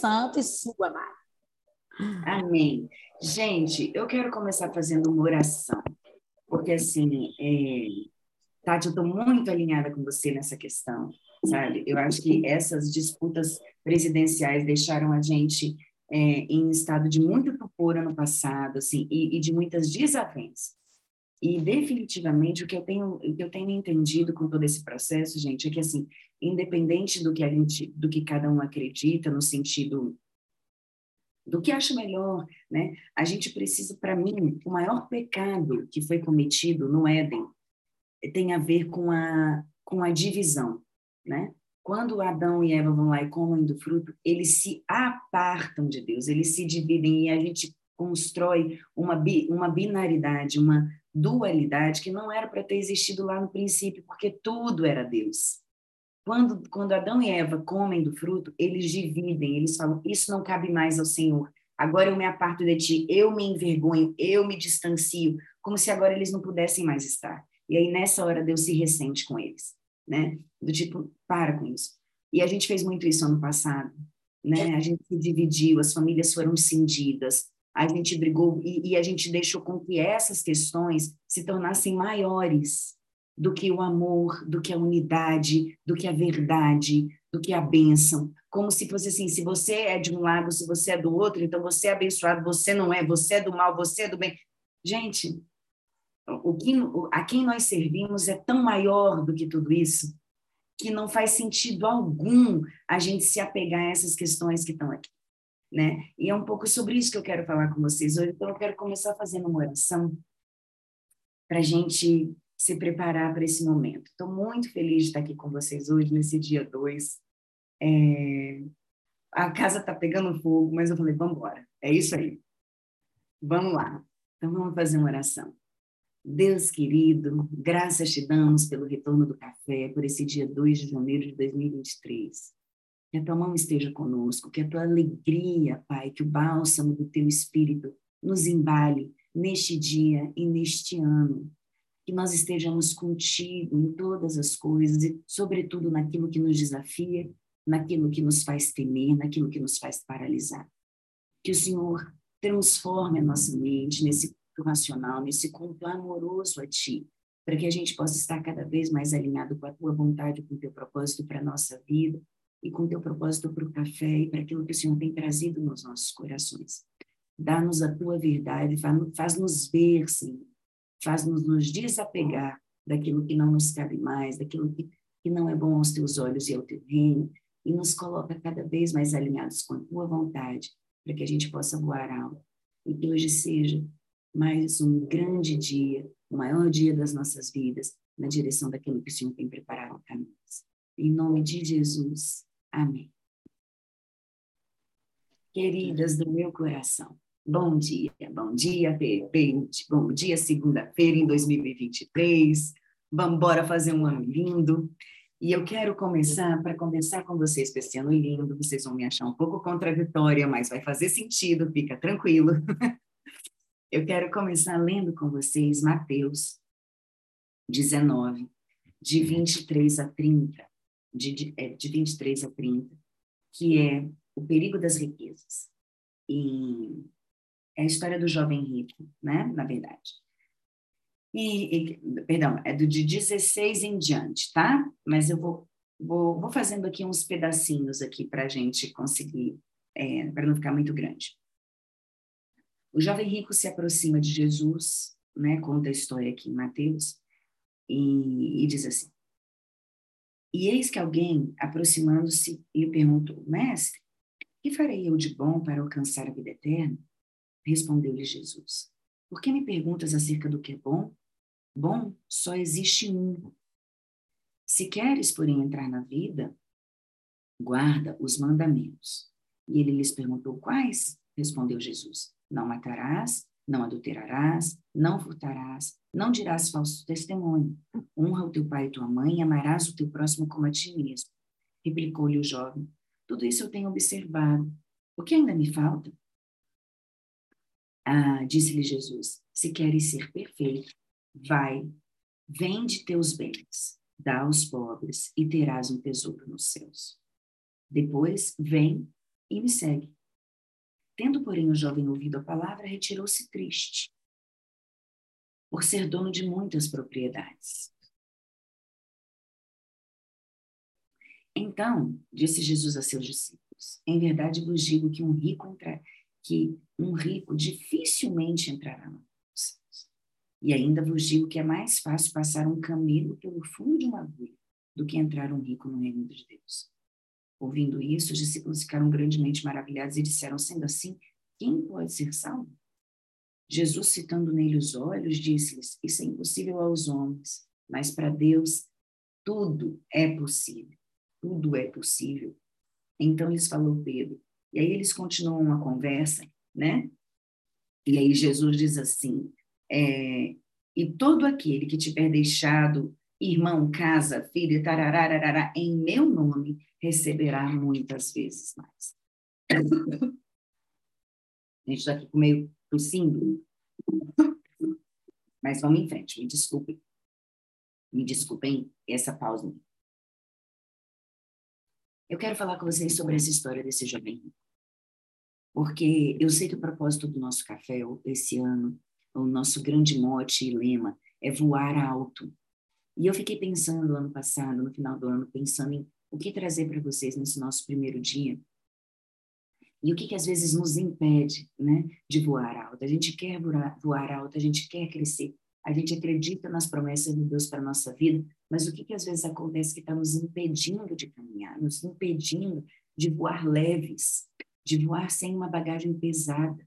Santo e sua, Mari. Amém. Gente, eu quero começar fazendo uma oração, porque assim, é... Tati, eu estou muito alinhada com você nessa questão, sabe? Eu acho que essas disputas presidenciais deixaram a gente é, em estado de muito tupor no passado, assim, e, e de muitas desavenças. E definitivamente o que eu tenho, o que eu tenho entendido com todo esse processo, gente, é que assim, independente do que a gente, do que cada um acredita no sentido do que acha melhor, né? A gente precisa, para mim, o maior pecado que foi cometido no Éden tem a ver com a com a divisão, né? Quando Adão e Eva vão lá e comem do fruto, eles se apartam de Deus, eles se dividem e a gente constrói uma, bi, uma binaridade, uma dualidade que não era para ter existido lá no princípio, porque tudo era Deus. Quando, quando Adão e Eva comem do fruto, eles dividem, eles falam: Isso não cabe mais ao Senhor. Agora eu me aparto de ti, eu me envergonho, eu me distancio, como se agora eles não pudessem mais estar. E aí, nessa hora, Deus se ressente com eles, né? Do tipo, para com isso. E a gente fez muito isso ano passado, né? A gente se dividiu, as famílias foram cindidas, a gente brigou e, e a gente deixou com que essas questões se tornassem maiores do que o amor, do que a unidade, do que a verdade, do que a bênção. Como se fosse assim: se você é de um lado, se você é do outro, então você é abençoado, você não é, você é do mal, você é do bem. Gente, o que, a quem nós servimos é tão maior do que tudo isso que não faz sentido algum a gente se apegar a essas questões que estão aqui né? E é um pouco sobre isso que eu quero falar com vocês hoje. Então, eu quero começar fazendo uma oração para a gente se preparar para esse momento. Estou muito feliz de estar aqui com vocês hoje, nesse dia 2. É... A casa está pegando fogo, mas eu falei, vamos embora. É isso aí. Vamos lá. Então, vamos fazer uma oração. Deus querido, graças te damos pelo retorno do café, por esse dia 2 de janeiro de 2023 que a tua mão esteja conosco, que a tua alegria, Pai, que o bálsamo do teu espírito nos embale neste dia e neste ano. Que nós estejamos contigo em todas as coisas e, sobretudo, naquilo que nos desafia, naquilo que nos faz temer, naquilo que nos faz paralisar. Que o Senhor transforme a nossa mente nesse culto racional, nesse culto amoroso a Ti, para que a gente possa estar cada vez mais alinhado com a Tua vontade, com o Teu propósito para a nossa vida e com teu propósito para o café e para aquilo que o Senhor tem trazido nos nossos corações. Dá-nos a tua verdade, faz-nos ver, Senhor, faz-nos nos desapegar daquilo que não nos cabe mais, daquilo que, que não é bom aos teus olhos e ao teu reino, e nos coloca cada vez mais alinhados com a tua vontade, para que a gente possa voar alto. E que hoje seja mais um grande dia, o maior dia das nossas vidas, na direção daquilo que o Senhor tem preparado para nós. Em nome de Jesus. Amém. Queridas do meu coração, bom dia, bom dia, repente, bom dia, segunda-feira em 2023. Vamos embora fazer um ano lindo. E eu quero começar, para conversar com vocês esse ano lindo, vocês vão me achar um pouco contraditória, mas vai fazer sentido, fica tranquilo. Eu quero começar lendo com vocês Mateus 19, de 23 a 30 de, de, é, de 23 a 30, que é o perigo das riquezas. E é a história do jovem rico, né? Na verdade. E, e, perdão, é do de 16 em diante, tá? Mas eu vou, vou, vou fazendo aqui uns pedacinhos aqui para a gente conseguir, é, para não ficar muito grande. O jovem rico se aproxima de Jesus, né? Conta a história aqui em Mateus e, e diz assim: e eis que alguém, aproximando-se, lhe perguntou: Mestre, que farei eu de bom para alcançar a vida eterna? Respondeu-lhe Jesus: Por que me perguntas acerca do que é bom? Bom só existe um. Se queres, porém, entrar na vida, guarda os mandamentos. E ele lhes perguntou: Quais? Respondeu Jesus: Não matarás, não adulterarás, não furtarás, não dirás falso testemunho. Honra o teu pai e tua mãe e amarás o teu próximo como a ti mesmo. Replicou-lhe o jovem. Tudo isso eu tenho observado. O que ainda me falta? Ah, disse-lhe Jesus: Se queres ser perfeito, vai, vende teus bens, dá aos pobres e terás um tesouro nos céus. Depois, vem, e me segue. Tendo, porém, o jovem ouvido a palavra, retirou-se triste, por ser dono de muitas propriedades. Então, disse Jesus a seus discípulos: Em verdade vos digo que um rico entra, que um rico dificilmente entrará no. E ainda vos digo que é mais fácil passar um camelo pelo fundo de uma agulha do que entrar um rico no reino de Deus. Ouvindo isso, os discípulos ficaram grandemente maravilhados e disseram: Sendo assim, quem pode ser salvo? Jesus, citando nele os olhos, disse-lhes: Isso é impossível aos homens, mas para Deus tudo é possível. Tudo é possível. Então lhes falou Pedro. E aí eles continuam a conversa, né? E aí Jesus diz assim: é, E todo aquele que tiver deixado irmão, casa, filho, tararararará, em meu nome, receberá muitas vezes mais. A gente está aqui meio tossindo. Mas vamos em frente, me desculpem. Me desculpem essa pausa. Eu quero falar com vocês sobre essa história desse jovem Porque eu sei que o propósito do nosso café esse ano, o nosso grande mote e lema é voar alto. E eu fiquei pensando ano passado, no final do ano, pensando em o que trazer para vocês nesse nosso primeiro dia. E o que, que às vezes nos impede né, de voar alto? A gente quer voar, alto, a gente quer crescer, a gente acredita nas promessas de Deus para a nossa vida, mas o que, que às vezes acontece que está nos impedindo de caminhar, nos impedindo de voar leves, de voar sem uma bagagem pesada?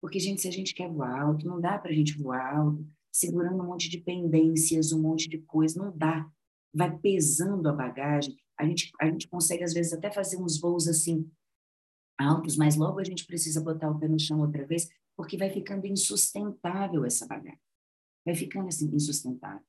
Porque, gente, se a gente quer voar alto, não dá para a gente voar alto segurando um monte de pendências, um monte de coisa, não dá. Vai pesando a bagagem. A gente, a gente consegue, às vezes, até fazer uns voos assim, altos, mas logo a gente precisa botar o pé no chão outra vez, porque vai ficando insustentável essa bagagem. Vai ficando assim, insustentável.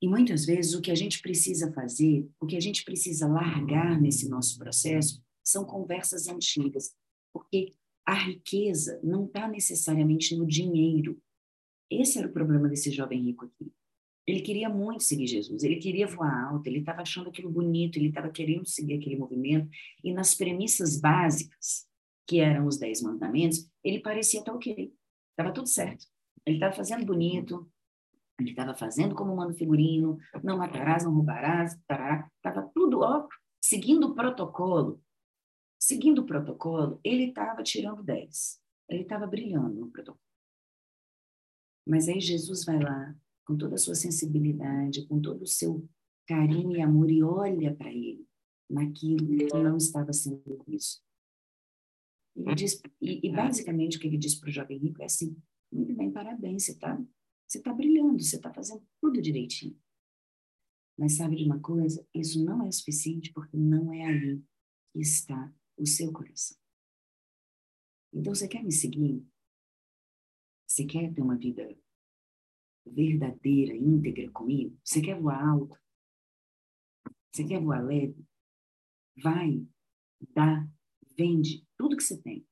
E muitas vezes o que a gente precisa fazer, o que a gente precisa largar nesse nosso processo, são conversas antigas, porque a riqueza não está necessariamente no dinheiro, esse era o problema desse jovem rico aqui. Ele queria muito seguir Jesus, ele queria voar alto, ele estava achando aquilo bonito, ele estava querendo seguir aquele movimento, e nas premissas básicas, que eram os dez mandamentos, ele parecia estar ok, estava tudo certo. Ele estava fazendo bonito, ele estava fazendo como manda figurino, não matarás, não roubarás, estava tudo ó, seguindo o protocolo. Seguindo o protocolo, ele estava tirando dez, ele estava brilhando no protocolo. Mas aí Jesus vai lá, com toda a sua sensibilidade, com todo o seu carinho e amor, e olha para ele naquilo que não estava sendo visto. E, diz, e, e basicamente o que ele diz para o jovem rico é assim: muito bem, parabéns, você está você tá brilhando, você está fazendo tudo direitinho. Mas sabe de uma coisa? Isso não é suficiente porque não é ali que está o seu coração. Então, você quer me seguir? Você quer ter uma vida verdadeira, íntegra comigo? Você quer voar alto? Você quer voar leve? Vai, dá, vende tudo que você tem.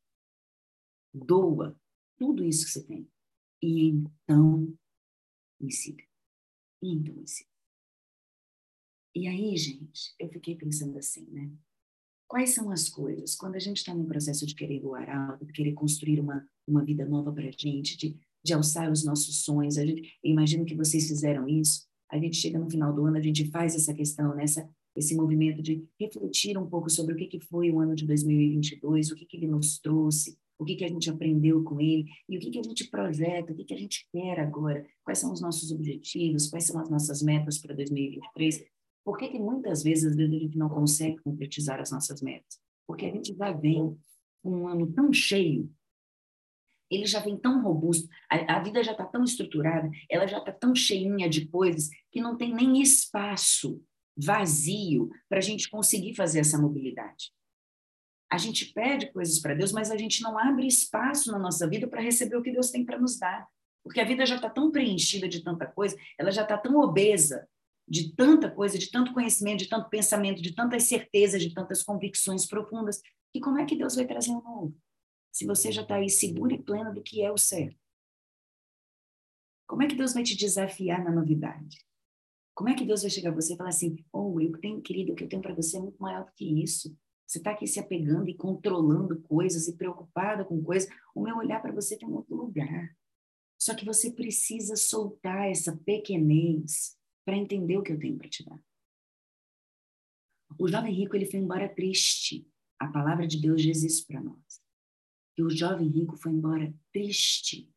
Doa tudo isso que você tem. E então me siga. E então me siga. E aí, gente, eu fiquei pensando assim, né? Quais são as coisas, quando a gente está no processo de querer voar alto, de querer construir uma uma vida nova para a gente, de, de alçar os nossos sonhos. A gente, eu imagino que vocês fizeram isso. A gente chega no final do ano, a gente faz essa questão, nessa esse movimento de refletir um pouco sobre o que, que foi o ano de 2022, o que, que ele nos trouxe, o que, que a gente aprendeu com ele e o que, que a gente projeta, o que, que a gente quer agora, quais são os nossos objetivos, quais são as nossas metas para 2023. Por que, que muitas vezes, às vezes a gente não consegue concretizar as nossas metas? Porque a gente já vem um ano tão cheio ele já vem tão robusto, a, a vida já está tão estruturada, ela já está tão cheinha de coisas que não tem nem espaço vazio para a gente conseguir fazer essa mobilidade. A gente pede coisas para Deus, mas a gente não abre espaço na nossa vida para receber o que Deus tem para nos dar. Porque a vida já está tão preenchida de tanta coisa, ela já está tão obesa de tanta coisa, de tanto conhecimento, de tanto pensamento, de tantas certezas, de tantas convicções profundas, que como é que Deus vai trazer um novo? Se você já está aí seguro e pleno do que é o certo? Como é que Deus vai te desafiar na novidade? Como é que Deus vai chegar a você e falar assim: Oh, eu tenho, querido, o que eu tenho para você é muito maior do que isso. Você está aqui se apegando e controlando coisas e preocupada com coisas. O meu olhar para você tem um outro lugar. Só que você precisa soltar essa pequenez para entender o que eu tenho para te dar. O jovem rico ele foi embora triste. A palavra de Deus diz isso para nós. E o jovem rico foi embora triste.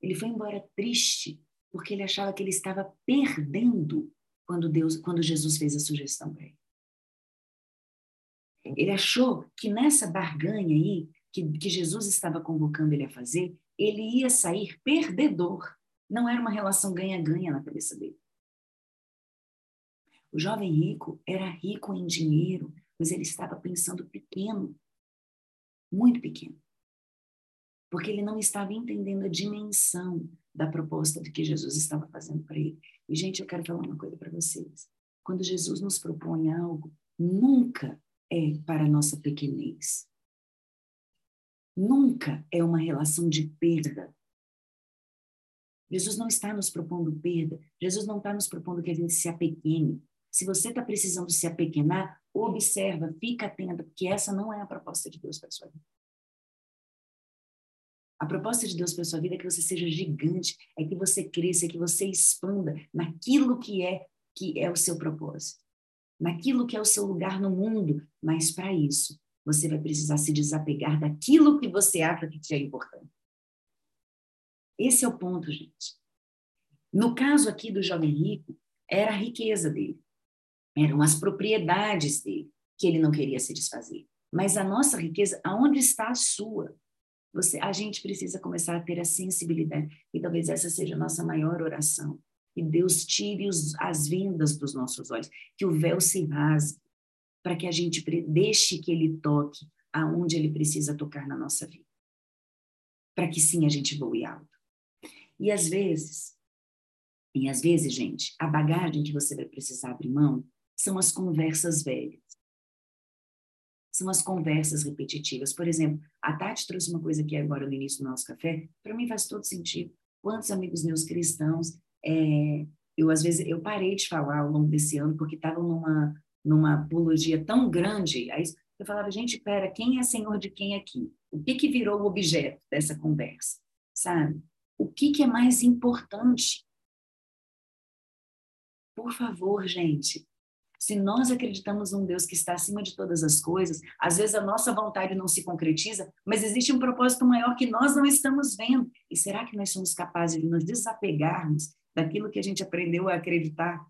Ele foi embora triste porque ele achava que ele estava perdendo quando Deus, quando Jesus fez a sugestão para ele. Ele achou que nessa barganha aí que, que Jesus estava convocando ele a fazer, ele ia sair perdedor. Não era uma relação ganha-ganha na cabeça dele. O jovem rico era rico em dinheiro, mas ele estava pensando pequeno, muito pequeno. Porque ele não estava entendendo a dimensão da proposta de que Jesus estava fazendo para ele. E, gente, eu quero falar uma coisa para vocês. Quando Jesus nos propõe algo, nunca é para a nossa pequenez. Nunca é uma relação de perda. Jesus não está nos propondo perda. Jesus não está nos propondo que a gente se apequene. Se você está precisando se apequenar, observa, fica atenta, porque essa não é a proposta de Deus para sua vida. A proposta de Deus para a sua vida é que você seja gigante, é que você cresça, é que você expanda naquilo que é que é o seu propósito, naquilo que é o seu lugar no mundo. Mas para isso, você vai precisar se desapegar daquilo que você acha que é importante. Esse é o ponto, gente. No caso aqui do jovem rico, era a riqueza dele eram as propriedades dele que ele não queria se desfazer. Mas a nossa riqueza, aonde está a sua? Você, a gente precisa começar a ter a sensibilidade e talvez essa seja a nossa maior oração. Que Deus tire os, as vendas dos nossos olhos, que o véu se rasgue, para que a gente deixe que ele toque aonde ele precisa tocar na nossa vida. Para que sim a gente voe alto. E às vezes, e às vezes, gente, a bagagem que você vai precisar abrir mão são as conversas velhas. São as conversas repetitivas. Por exemplo, a Tati trouxe uma coisa aqui agora no início do nosso café, para mim faz todo sentido. Quantos amigos meus cristãos, é, eu às vezes, eu parei de falar ao longo desse ano, porque estavam numa, numa apologia tão grande, aí eu falava, gente, pera, quem é senhor de quem aqui? O que que virou o objeto dessa conversa? Sabe? O que que é mais importante? Por favor, gente, se nós acreditamos num Deus que está acima de todas as coisas, às vezes a nossa vontade não se concretiza, mas existe um propósito maior que nós não estamos vendo. E será que nós somos capazes de nos desapegarmos daquilo que a gente aprendeu a acreditar?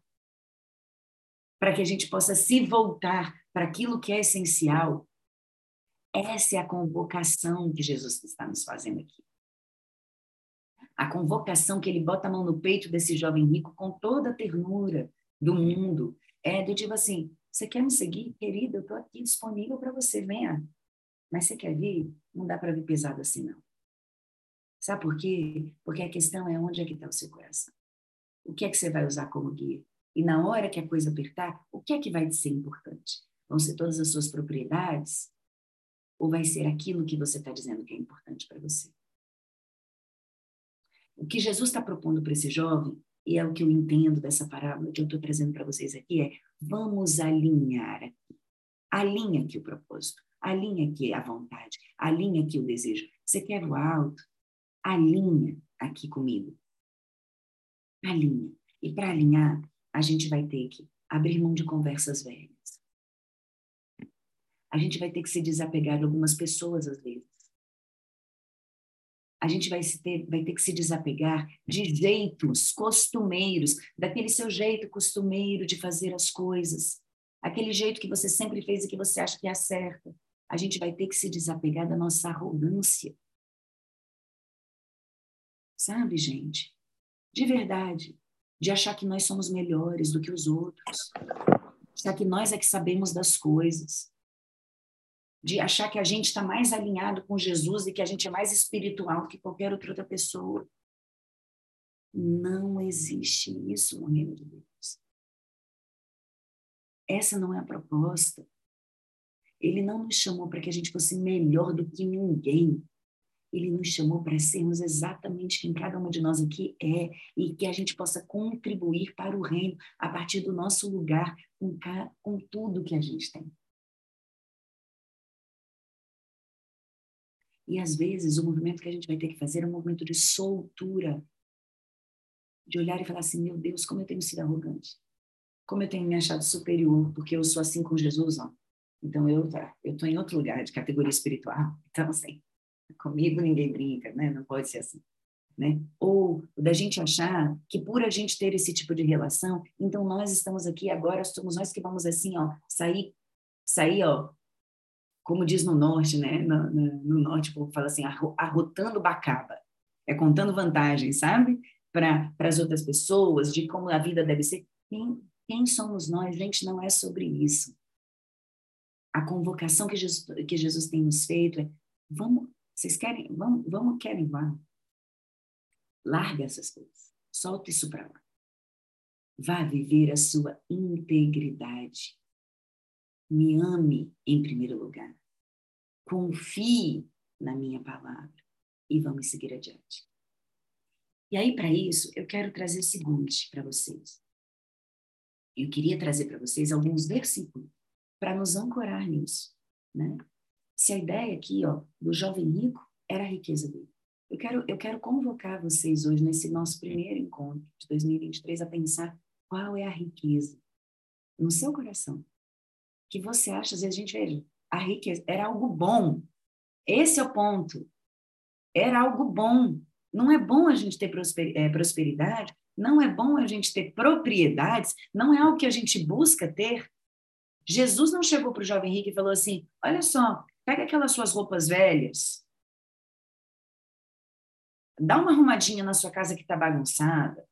Para que a gente possa se voltar para aquilo que é essencial. Essa é a convocação que Jesus está nos fazendo aqui. A convocação que ele bota a mão no peito desse jovem rico com toda a ternura do mundo, é do tipo assim, você quer me seguir? Querida, eu estou aqui disponível para você, venha. Mas você quer vir? Não dá para vir pesado assim, não. Sabe por quê? Porque a questão é onde é que está o seu coração. O que é que você vai usar como guia? E na hora que a coisa apertar, o que é que vai ser importante? Vão ser todas as suas propriedades? Ou vai ser aquilo que você está dizendo que é importante para você? O que Jesus está propondo para esse jovem e é o que eu entendo dessa parábola que eu estou trazendo para vocês aqui, é vamos alinhar aqui. Alinha aqui o propósito, alinha aqui a vontade, alinha aqui o desejo. Você quer o alto? Alinha aqui comigo. Alinha. E para alinhar, a gente vai ter que abrir mão de conversas velhas. A gente vai ter que se desapegar de algumas pessoas às vezes a gente vai, ter, vai ter que se desapegar de jeitos costumeiros, daquele seu jeito costumeiro de fazer as coisas, aquele jeito que você sempre fez e que você acha que é certo. A gente vai ter que se desapegar da nossa arrogância. Sabe, gente? De verdade. De achar que nós somos melhores do que os outros. Achar que nós é que sabemos das coisas de achar que a gente está mais alinhado com Jesus e que a gente é mais espiritual do que qualquer outra pessoa. Não existe isso no reino de Deus. Essa não é a proposta. Ele não nos chamou para que a gente fosse melhor do que ninguém. Ele nos chamou para sermos exatamente quem cada uma de nós aqui é e que a gente possa contribuir para o reino a partir do nosso lugar com, com tudo que a gente tem. E às vezes o movimento que a gente vai ter que fazer é um movimento de soltura. De olhar e falar assim: meu Deus, como eu tenho sido arrogante. Como eu tenho me achado superior, porque eu sou assim com Jesus, ó. Então eu tá, eu tô em outro lugar de categoria espiritual. Então assim, comigo ninguém brinca, né? Não pode ser assim. Né? Ou da gente achar que por a gente ter esse tipo de relação, então nós estamos aqui agora, somos nós que vamos assim, ó, sair, sair, ó, como diz no norte, né? No, no, no norte, o povo fala assim, arrotando bacaba, é contando vantagens, sabe? Para as outras pessoas, de como a vida deve ser. Quem, quem somos nós? Gente, não é sobre isso. A convocação que Jesus, que Jesus tem nos feito é, vamos, vocês querem, vamos, vamos querem, vamos Larga essas coisas. Solta isso para lá. Vá viver a sua integridade. Me ame em primeiro lugar. Confie na minha palavra e vamos seguir adiante. E aí, para isso, eu quero trazer o seguinte para vocês. Eu queria trazer para vocês alguns versículos para nos ancorar nisso, né? Se a ideia aqui, ó, do jovem rico era a riqueza dele. Eu quero, eu quero convocar vocês hoje, nesse nosso primeiro encontro de 2023, a pensar qual é a riqueza no seu coração. Que você acha, às vezes a gente veja, a riqueza era algo bom. Esse é o ponto. Era algo bom. Não é bom a gente ter é, prosperidade, não é bom a gente ter propriedades, não é algo que a gente busca ter. Jesus não chegou para o jovem rico e falou assim: olha só, pega aquelas suas roupas velhas, dá uma arrumadinha na sua casa que está bagunçada.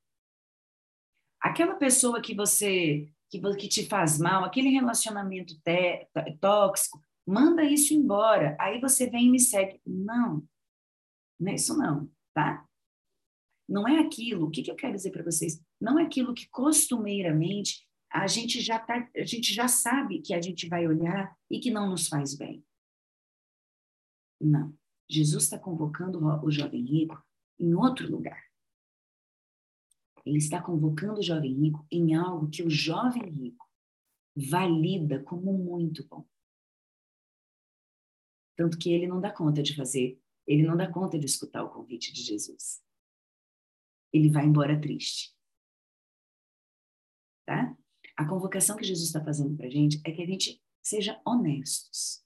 Aquela pessoa que você que, que te faz mal, aquele relacionamento tóxico, manda isso embora. Aí você vem e me segue. Não, não é isso não, tá? Não é aquilo. O que, que eu quero dizer para vocês? Não é aquilo que costumeiramente a gente já tá, a gente já sabe que a gente vai olhar e que não nos faz bem. Não. Jesus está convocando o jovem rico em outro lugar. Ele está convocando o jovem rico em algo que o jovem rico valida como muito bom. Tanto que ele não dá conta de fazer, ele não dá conta de escutar o convite de Jesus. Ele vai embora triste. Tá? A convocação que Jesus está fazendo para a gente é que a gente seja honestos.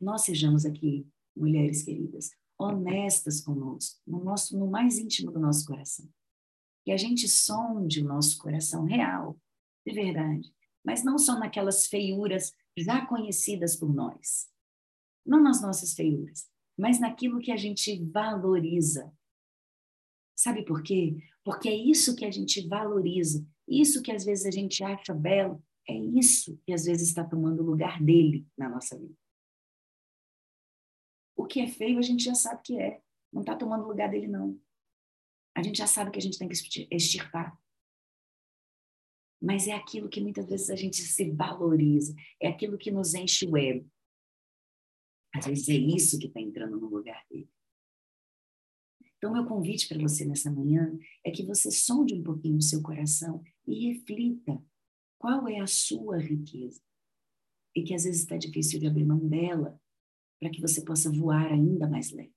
Nós sejamos aqui, mulheres queridas, honestas conosco, no, nosso, no mais íntimo do nosso coração. Que a gente sonde o nosso coração real, de verdade, mas não só naquelas feiuras já conhecidas por nós. Não nas nossas feiuras, mas naquilo que a gente valoriza. Sabe por quê? Porque é isso que a gente valoriza, isso que às vezes a gente acha belo, é isso que às vezes está tomando o lugar dele na nossa vida. O que é feio, a gente já sabe que é. Não está tomando lugar dele, não. A gente já sabe que a gente tem que extirpar. Mas é aquilo que muitas vezes a gente se valoriza, é aquilo que nos enche o ego. Às vezes é isso que está entrando no lugar dele. Então, meu convite para você nessa manhã é que você sonde um pouquinho o seu coração e reflita qual é a sua riqueza. E que às vezes está difícil de abrir mão dela, para que você possa voar ainda mais leve,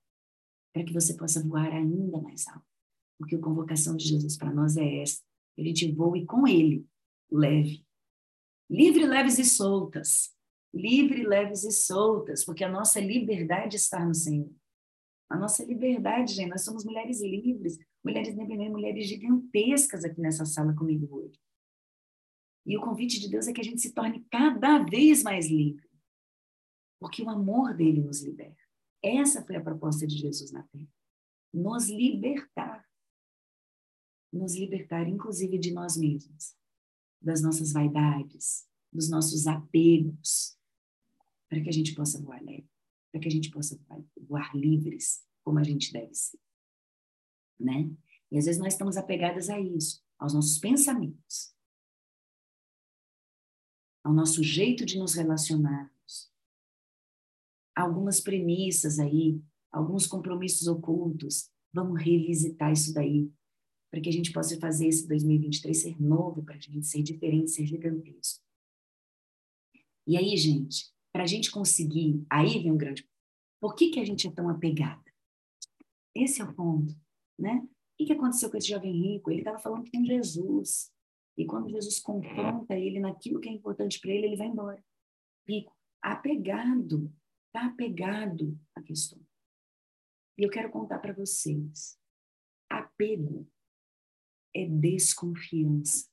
para que você possa voar ainda mais alto. Porque a convocação de Jesus para nós é essa: a gente voe com Ele, leve. Livre, leves e soltas. Livre, leves e soltas, porque a nossa liberdade está no Senhor. A nossa liberdade, gente, nós somos mulheres livres, mulheres independentes, mulheres gigantescas aqui nessa sala comigo hoje. E o convite de Deus é que a gente se torne cada vez mais livre porque o amor dele nos liberta. Essa foi a proposta de Jesus na terra. Nos libertar. Nos libertar, inclusive, de nós mesmos, das nossas vaidades, dos nossos apegos, para que a gente possa voar leve, para que a gente possa voar livres, como a gente deve ser. Né? E às vezes nós estamos apegadas a isso, aos nossos pensamentos, ao nosso jeito de nos relacionar, algumas premissas aí, alguns compromissos ocultos. Vamos revisitar isso daí, para que a gente possa fazer esse 2023 ser novo, para a gente ser diferente, ser gigantesco. E aí, gente, para a gente conseguir, aí vem um grande Por que, que a gente é tão apegada? Esse é o ponto, né? O que aconteceu com esse jovem rico? Ele estava falando com Jesus. E quando Jesus confronta ele naquilo que é importante para ele, ele vai embora. Rico, apegado, está apegado à questão. E eu quero contar para vocês. Apego é desconfiança.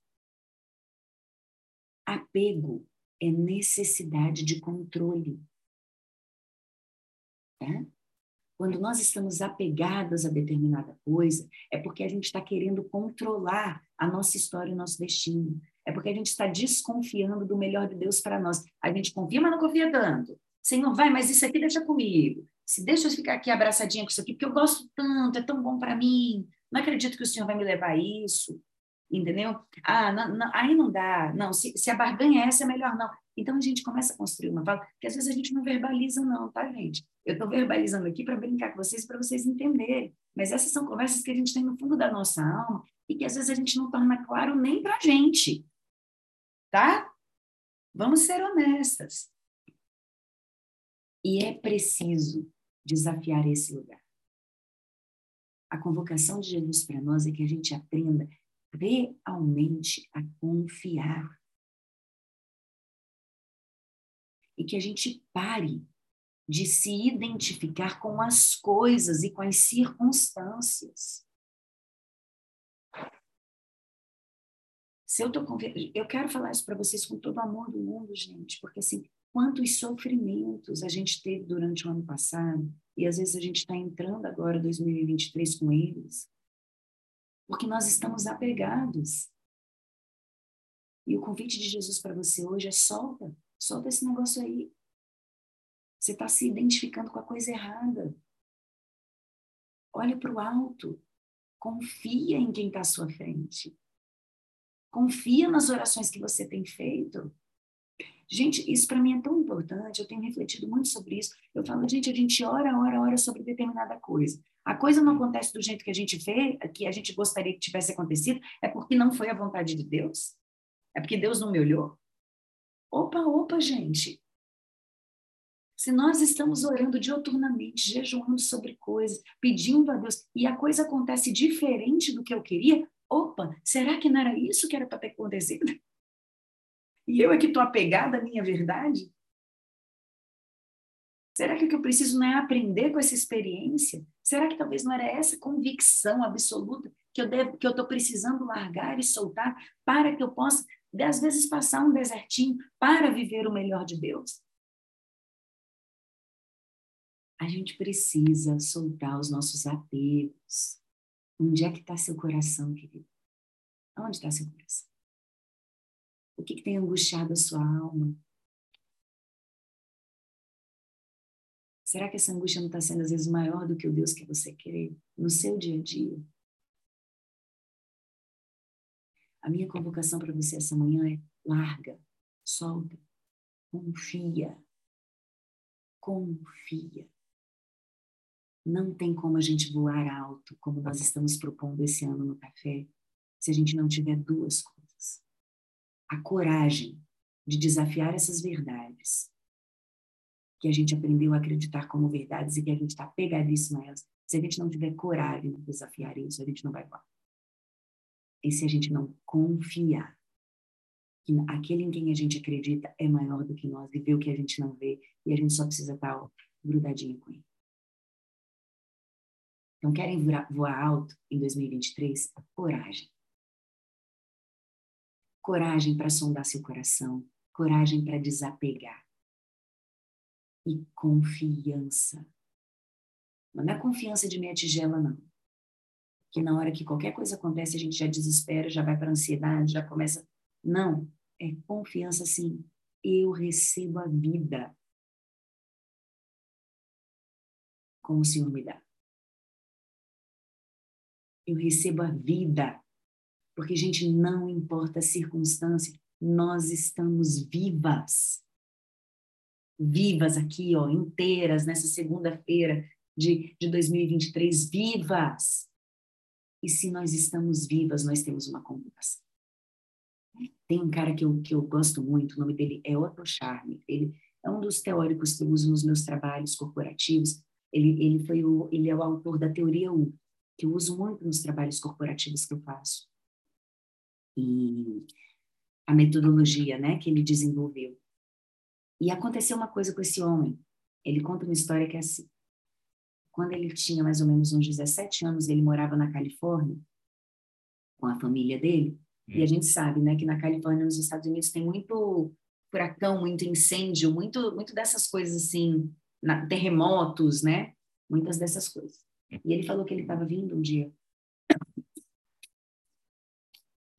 Apego é necessidade de controle. Tá? Quando nós estamos apegadas a determinada coisa, é porque a gente está querendo controlar a nossa história e o nosso destino. É porque a gente está desconfiando do melhor de Deus para nós. A gente confia, mas não confia tanto. Senhor, vai, mas isso aqui deixa comigo. Se deixa eu ficar aqui abraçadinha com isso aqui, porque eu gosto tanto, é tão bom para mim. Não acredito que o Senhor vai me levar isso. Entendeu? Ah, não, não, aí não dá. Não, se, se a barganha é essa, é melhor não. Então a gente começa a construir uma fala, que às vezes a gente não verbaliza, não, tá, gente? Eu estou verbalizando aqui para brincar com vocês, para vocês entenderem. Mas essas são conversas que a gente tem no fundo da nossa alma e que às vezes a gente não torna claro nem para a gente. Tá? Vamos ser honestas. E é preciso desafiar esse lugar. A convocação de Jesus para nós é que a gente aprenda realmente a confiar e que a gente pare de se identificar com as coisas e com as circunstâncias. Se eu tô eu quero falar isso para vocês com todo o amor do mundo, gente, porque assim, quantos sofrimentos a gente teve durante o ano passado e às vezes a gente está entrando agora 2023 com eles, porque nós estamos apegados. E o convite de Jesus para você hoje é solta, Solta esse negócio aí. Você está se identificando com a coisa errada. Olha para o alto. Confia em quem está à sua frente. Confia nas orações que você tem feito. Gente, isso para mim é tão importante, eu tenho refletido muito sobre isso. Eu falo, gente, a gente ora, ora, ora sobre determinada coisa. A coisa não acontece do jeito que a gente vê, que a gente gostaria que tivesse acontecido, é porque não foi a vontade de Deus? É porque Deus não me olhou? Opa, opa, gente. Se nós estamos orando dioturnamente, jejuando sobre coisas, pedindo a Deus, e a coisa acontece diferente do que eu queria, opa, será que não era isso que era para ter acontecido? E eu é que estou apegada à minha verdade? Será que o que eu preciso não é aprender com essa experiência? Será que talvez não era essa convicção absoluta que eu devo, que eu estou precisando largar e soltar para que eu possa às vezes passar um desertinho para viver o melhor de Deus. A gente precisa soltar os nossos apegos. Onde é que está seu coração, querido? Onde está seu coração? O que, que tem angustiado a sua alma? Será que essa angústia não está sendo às vezes maior do que o Deus que você crê no seu dia a dia? A minha convocação para você essa manhã é larga, solta, confia. Confia. Não tem como a gente voar alto, como nós estamos propondo esse ano no café, se a gente não tiver duas coisas. A coragem de desafiar essas verdades que a gente aprendeu a acreditar como verdades e que a gente está pegadíssimo a elas. Se a gente não tiver coragem de desafiar isso, a gente não vai voar e se a gente não confiar que aquele em quem a gente acredita é maior do que nós e vê o que a gente não vê e a gente só precisa estar grudadinho com ele. Então, querem voar alto em 2023? Coragem. Coragem para sondar seu coração, coragem para desapegar. E confiança. Não é confiança de meia tigela, não que na hora que qualquer coisa acontece a gente já desespera, já vai para ansiedade, já começa. Não, é confiança assim. Eu recebo a vida como o Senhor me dá. Eu recebo a vida. Porque, gente, não importa a circunstância, nós estamos vivas. Vivas aqui, ó, inteiras, nessa segunda-feira de, de 2023, vivas. E se nós estamos vivas, nós temos uma convocação. Tem um cara que eu, que eu gosto muito, o nome dele é Otto Charme. Ele, é um dos teóricos que eu uso nos meus trabalhos corporativos. Ele, ele, foi o, ele é o autor da teoria U, que eu uso muito nos trabalhos corporativos que eu faço. E a metodologia né, que ele desenvolveu. E aconteceu uma coisa com esse homem. Ele conta uma história que é assim. Quando ele tinha mais ou menos uns 17 anos, ele morava na Califórnia com a família dele. Hum. E a hum. gente sabe, né, que na Califórnia, nos Estados Unidos, tem muito furacão, muito incêndio, muito, muito dessas coisas assim, na, terremotos, né? Muitas dessas coisas. E ele falou que ele estava vindo um dia.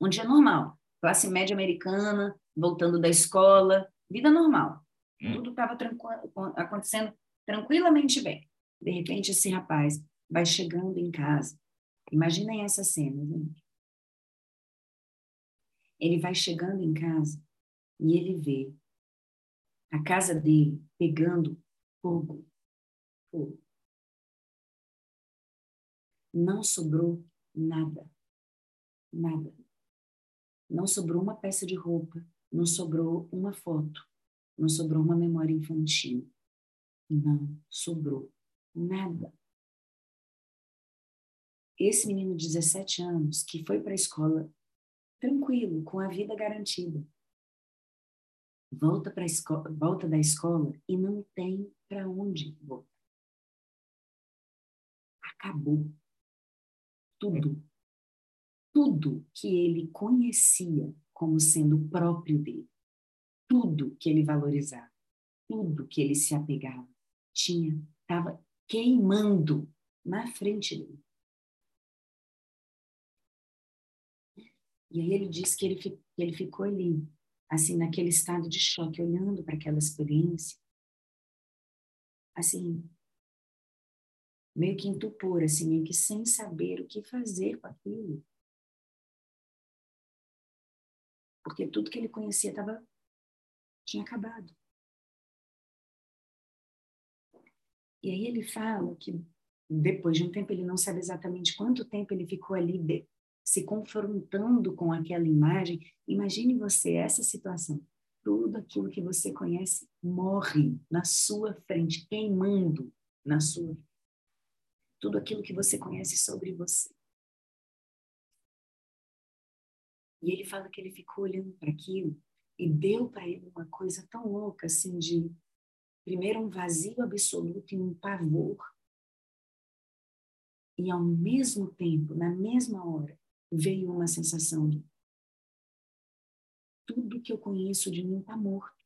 Um dia normal, classe média americana, voltando da escola, vida normal. Hum. Tudo estava acontecendo tranquilamente bem. De repente, esse rapaz vai chegando em casa. Imaginem essa cena, gente. Ele vai chegando em casa e ele vê a casa dele pegando fogo. fogo. Não sobrou nada. Nada. Não sobrou uma peça de roupa, não sobrou uma foto, não sobrou uma memória infantil. Não sobrou nada. Esse menino de 17 anos, que foi para a escola tranquilo, com a vida garantida, volta para escola, volta da escola e não tem para onde voltar. Acabou tudo, tudo que ele conhecia como sendo próprio dele, tudo que ele valorizava, tudo que ele se apegava, tinha estava queimando na frente dele. E aí ele disse que ele, ele ficou ali assim, naquele estado de choque, olhando para aquela experiência, assim, meio que em tupor, assim, meio que sem saber o que fazer com aquilo. Porque tudo que ele conhecia tava, tinha acabado. E aí ele fala que depois de um tempo, ele não sabe exatamente quanto tempo ele ficou ali de, se confrontando com aquela imagem. Imagine você essa situação. Tudo aquilo que você conhece morre na sua frente, queimando na sua tudo aquilo que você conhece sobre você. E ele fala que ele ficou olhando para aquilo e deu para ele uma coisa tão louca assim de primeiro um vazio absoluto e um pavor. E ao mesmo tempo, na mesma hora, veio uma sensação de tudo que eu conheço de mim está morto.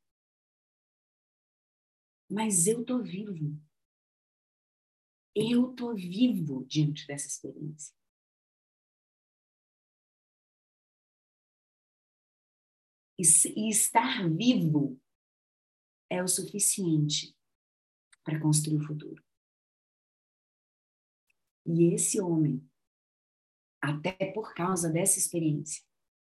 Mas eu estou vivo. Eu estou vivo diante dessa experiência. E, e estar vivo é o suficiente para construir o futuro. E esse homem até por causa dessa experiência.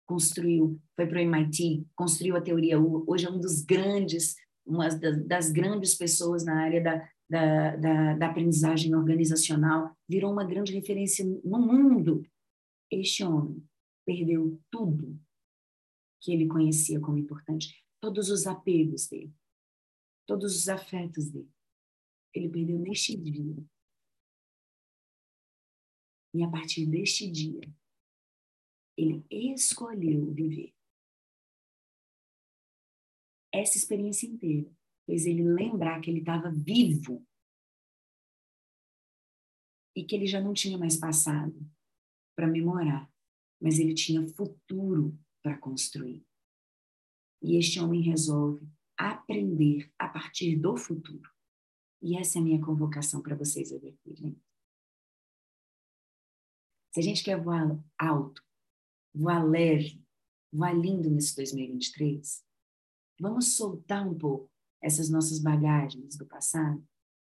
Construiu, foi para o MIT, construiu a teoria U, hoje é um dos grandes, uma das, das grandes pessoas na área da, da, da, da aprendizagem organizacional, virou uma grande referência no mundo. Este homem perdeu tudo que ele conhecia como importante, todos os apegos dele, todos os afetos dele. Ele perdeu neste dia e a partir deste dia, ele escolheu viver. Essa experiência inteira fez ele lembrar que ele estava vivo e que ele já não tinha mais passado para memorar, mas ele tinha futuro para construir. E este homem resolve aprender a partir do futuro. E essa é a minha convocação para vocês gente. Se a gente quer voar alto, voar leve, voar lindo nesse 2023, vamos soltar um pouco essas nossas bagagens do passado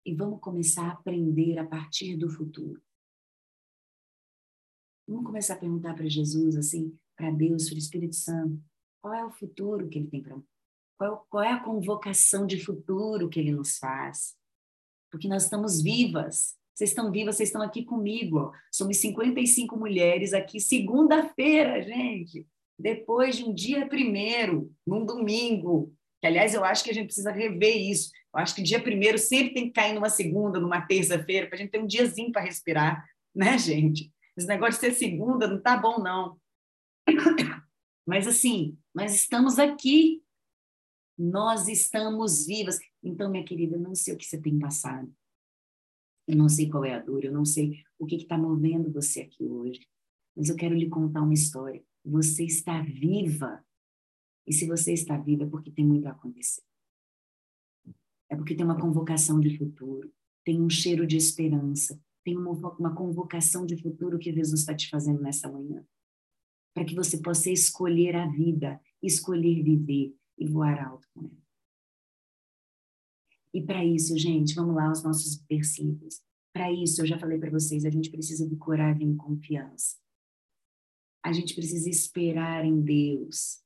e vamos começar a aprender a partir do futuro. Vamos começar a perguntar para Jesus, assim, para Deus, para o Espírito Santo, qual é o futuro que ele tem para qual, qual é a convocação de futuro que ele nos faz? Porque nós estamos vivas, vocês estão vivas, vocês estão aqui comigo. Somos 55 mulheres aqui, segunda-feira, gente. Depois de um dia primeiro, num domingo. Que, aliás, eu acho que a gente precisa rever isso. Eu acho que dia primeiro sempre tem que cair numa segunda, numa terça-feira, para a gente ter um diazinho para respirar, né, gente? Esse negócio de ser segunda não tá bom, não. Mas, assim, nós estamos aqui. Nós estamos vivas. Então, minha querida, não sei o que você tem passado. Eu não sei qual é a dor, eu não sei o que está movendo você aqui hoje. Mas eu quero lhe contar uma história. Você está viva. E se você está viva é porque tem muito a acontecer. É porque tem uma convocação de futuro, tem um cheiro de esperança, tem uma, uma convocação de futuro que Jesus está te fazendo nessa manhã. Para que você possa escolher a vida, escolher viver e voar alto com ela. E para isso, gente, vamos lá aos nossos versículos. Para isso, eu já falei para vocês, a gente precisa de coragem e confiança. A gente precisa esperar em Deus.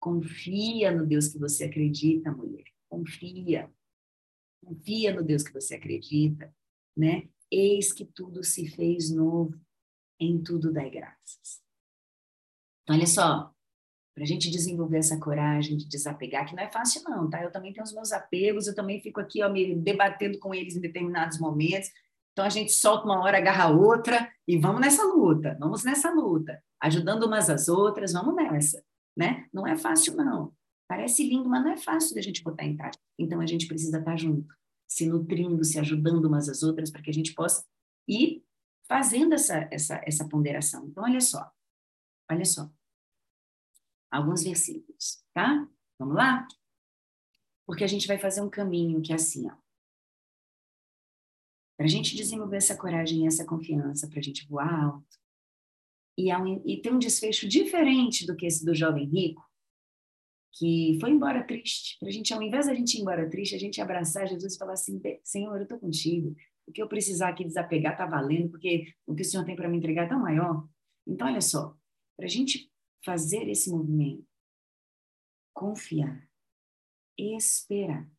Confia no Deus que você acredita, mulher. Confia. Confia no Deus que você acredita, né? Eis que tudo se fez novo, em tudo dai graças. Então, olha só, para a gente desenvolver essa coragem de desapegar, que não é fácil não, tá? Eu também tenho os meus apegos, eu também fico aqui, ó, me debatendo com eles em determinados momentos, então a gente solta uma hora, agarra outra e vamos nessa luta, vamos nessa luta, ajudando umas às outras, vamos nessa, né? Não é fácil não. Parece lindo, mas não é fácil da gente botar em prática. Então a gente precisa estar junto, se nutrindo, se ajudando umas às outras para que a gente possa ir fazendo essa essa essa ponderação. Então olha só. Olha só alguns versículos, tá? Vamos lá? Porque a gente vai fazer um caminho que é assim, ó. Para a gente desenvolver essa coragem e essa confiança, para a gente voar alto, e, um, e ter um desfecho diferente do que esse do jovem rico, que foi embora triste. Para a gente, ao invés da gente ir embora triste, a gente abraçar Jesus e falar assim: Senhor, eu estou contigo. O que eu precisar aqui desapegar está valendo, porque o que o Senhor tem para me entregar é tão maior. Então, olha só, para a gente fazer esse movimento. Confiar. Esperar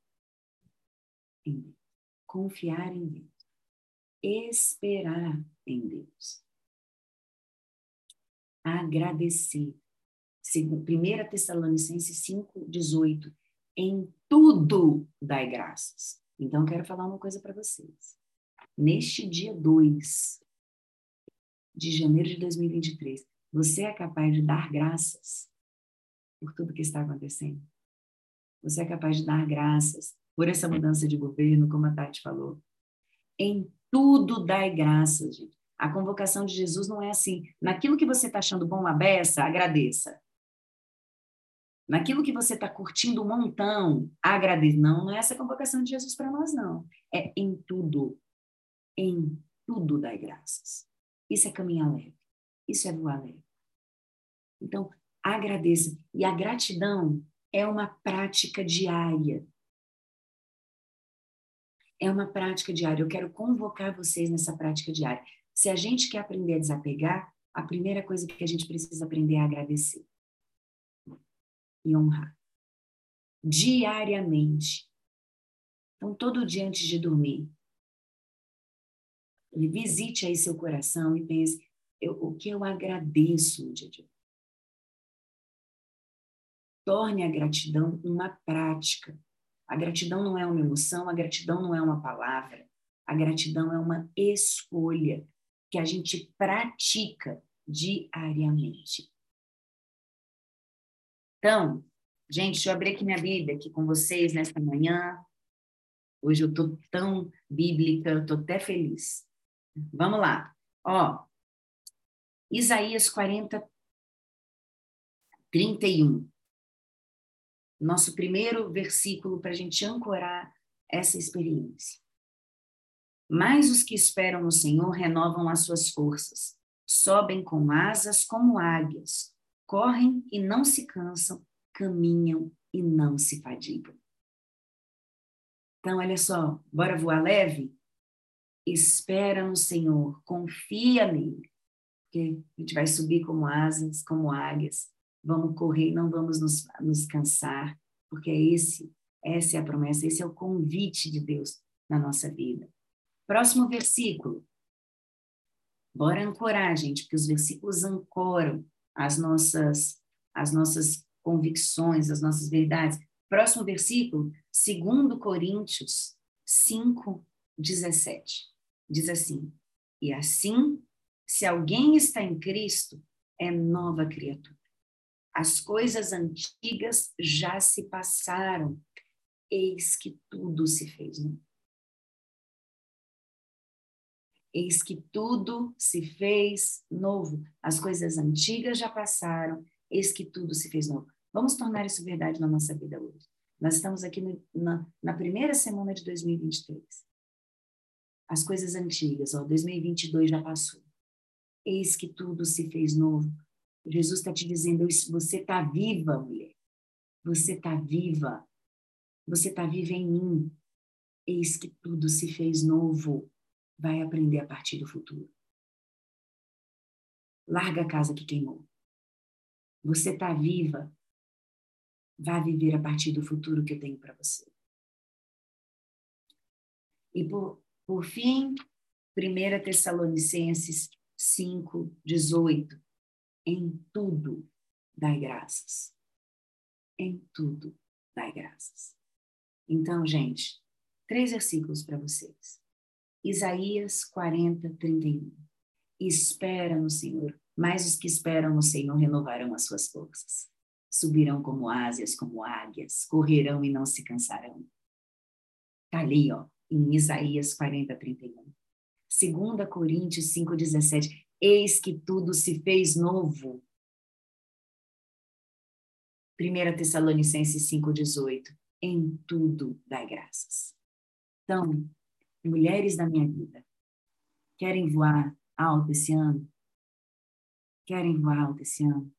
em Deus. Confiar em Deus. Esperar em Deus. Agradecer. 1 Tessalonicenses 5, 18. Em tudo dai graças. Então, quero falar uma coisa para vocês. Neste dia 2 de janeiro de 2023, você é capaz de dar graças por tudo que está acontecendo? Você é capaz de dar graças por essa mudança de governo, como a Tati falou? Em tudo dai graças, gente. A convocação de Jesus não é assim. Naquilo que você está achando bom a beça, agradeça. Naquilo que você está curtindo um montão, agradeça. Não, não é essa a convocação de Jesus para nós, não. É em tudo. Em tudo dai graças. Isso é caminhar leve. Isso é voar leve. Então, agradeça. E a gratidão é uma prática diária. É uma prática diária. Eu quero convocar vocês nessa prática diária. Se a gente quer aprender a desapegar, a primeira coisa que a gente precisa aprender é agradecer e honrar. Diariamente. Então, todo dia antes de dormir, visite aí seu coração e pense eu, o que eu agradeço no dia torne a gratidão uma prática. A gratidão não é uma emoção, a gratidão não é uma palavra, a gratidão é uma escolha que a gente pratica diariamente. Então, gente, deixa eu abrir aqui minha Bíblia aqui com vocês nesta manhã. Hoje eu estou tão bíblica, eu estou até feliz. Vamos lá. Ó, Isaías 40, 31 nosso primeiro versículo para a gente ancorar essa experiência. Mas os que esperam no Senhor renovam as suas forças, sobem com asas como águias, correm e não se cansam, caminham e não se fadigam. Então, olha só, bora voar leve? Espera no Senhor, confia nele, a gente vai subir como asas, como águias, vamos correr, não vamos nos, nos cansar, porque é esse, essa é a promessa, esse é o convite de Deus na nossa vida. Próximo versículo. Bora ancorar, gente, porque os versículos ancoram as nossas, as nossas convicções, as nossas verdades. Próximo versículo, 2 Coríntios 5, 17. Diz assim: E assim, se alguém está em Cristo, é nova criatura. As coisas antigas já se passaram, eis que tudo se fez novo. Eis que tudo se fez novo. As coisas antigas já passaram, eis que tudo se fez novo. Vamos tornar isso verdade na nossa vida hoje. Nós estamos aqui no, na, na, primeira semana de 2023. As coisas antigas, ó, 2022 já passou. Eis que tudo se fez novo. Jesus está te dizendo: você está viva, mulher. Você está viva. Você está viva em mim. Eis que tudo se fez novo. Vai aprender a partir do futuro. Larga a casa que queimou. Você está viva. Vá viver a partir do futuro que eu tenho para você. E por, por fim, 1 Tessalonicenses 5, 18. Em tudo dai graças. Em tudo dai graças. Então, gente, três versículos para vocês. Isaías 40, 31. Espera no Senhor, mas os que esperam no Senhor renovarão as suas forças. Subirão como asas, como águias, correrão e não se cansarão. Está ali, ó, em Isaías 40, 31. 2 Coríntios 5, 17. Eis que tudo se fez novo. 1 Tessalonicenses 5, 18. Em tudo dai graças. Então, mulheres da minha vida, querem voar alto esse ano? Querem voar alto esse ano?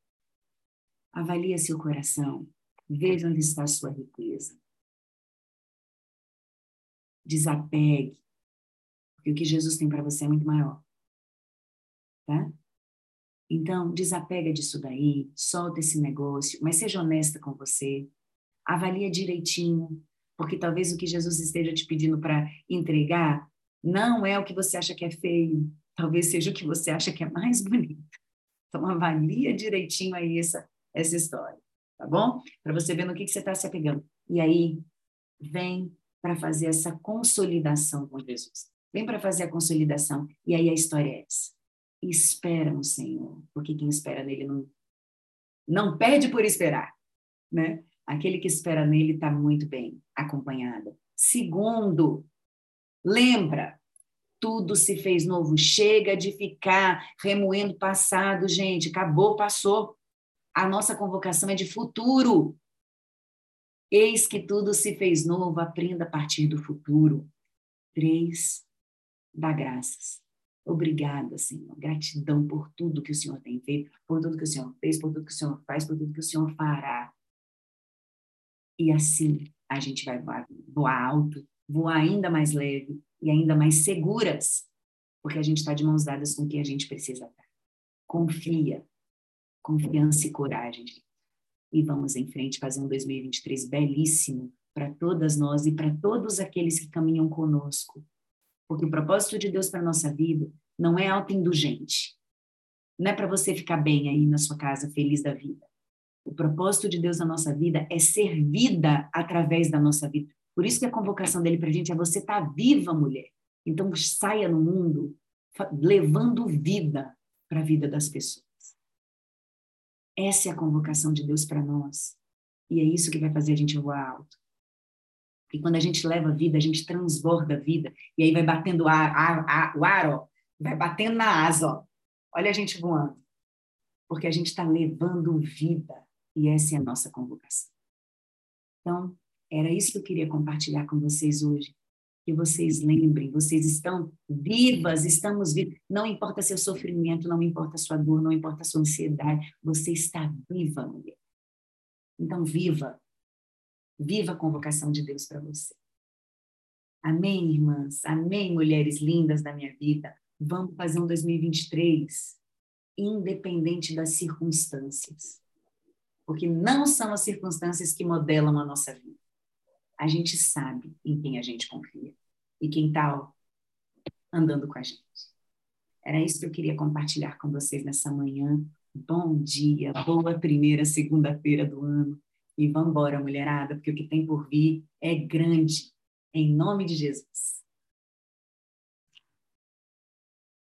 Avalie seu coração. Veja onde está a sua riqueza. Desapegue. Porque o que Jesus tem para você é muito maior. Tá? Então, desapega disso daí, solta esse negócio, mas seja honesta com você. Avalia direitinho, porque talvez o que Jesus esteja te pedindo para entregar não é o que você acha que é feio, talvez seja o que você acha que é mais bonito. Então, avalia direitinho aí essa, essa história, tá bom? Para você ver no que, que você está se apegando. E aí, vem para fazer essa consolidação com Jesus. Vem para fazer a consolidação. E aí a história é essa. Espera no Senhor, porque quem espera nele não, não perde por esperar, né? Aquele que espera nele está muito bem acompanhado. Segundo, lembra, tudo se fez novo. Chega de ficar remoendo passado, gente. Acabou, passou. A nossa convocação é de futuro. Eis que tudo se fez novo. Aprenda a partir do futuro. Três, dá graças. Obrigada, Senhor. Gratidão por tudo que o Senhor tem feito, por tudo que o Senhor fez, por tudo que o Senhor faz, por tudo que o Senhor fará. E assim a gente vai voar, voar alto, voar ainda mais leve e ainda mais seguras, porque a gente está de mãos dadas com quem a gente precisa estar. Confia, confiança e coragem. E vamos em frente fazer um 2023 belíssimo para todas nós e para todos aqueles que caminham conosco. Porque o propósito de Deus para a nossa vida não é autoindulgente. Não é para você ficar bem aí na sua casa, feliz da vida. O propósito de Deus na nossa vida é ser vida através da nossa vida. Por isso que a convocação dele para a gente é você estar tá viva, mulher. Então saia no mundo levando vida para a vida das pessoas. Essa é a convocação de Deus para nós. E é isso que vai fazer a gente voar alto. E quando a gente leva vida, a gente transborda a vida. E aí vai batendo ar, ar, ar, o ar, ó, vai batendo na asa. Ó. Olha a gente voando. Porque a gente está levando vida. E essa é a nossa convocação. Então, era isso que eu queria compartilhar com vocês hoje. Que vocês lembrem, vocês estão vivas, estamos vivos. Não importa seu sofrimento, não importa sua dor, não importa sua ansiedade, você está viva, mulher. Então, viva. Viva a convocação de Deus para você. Amém, irmãs? Amém, mulheres lindas da minha vida. Vamos fazer um 2023 independente das circunstâncias porque não são as circunstâncias que modelam a nossa vida. A gente sabe em quem a gente confia e quem está andando com a gente. Era isso que eu queria compartilhar com vocês nessa manhã. Bom dia, boa primeira segunda-feira do ano. E vamos embora, mulherada, porque o que tem por vir é grande. Em nome de Jesus.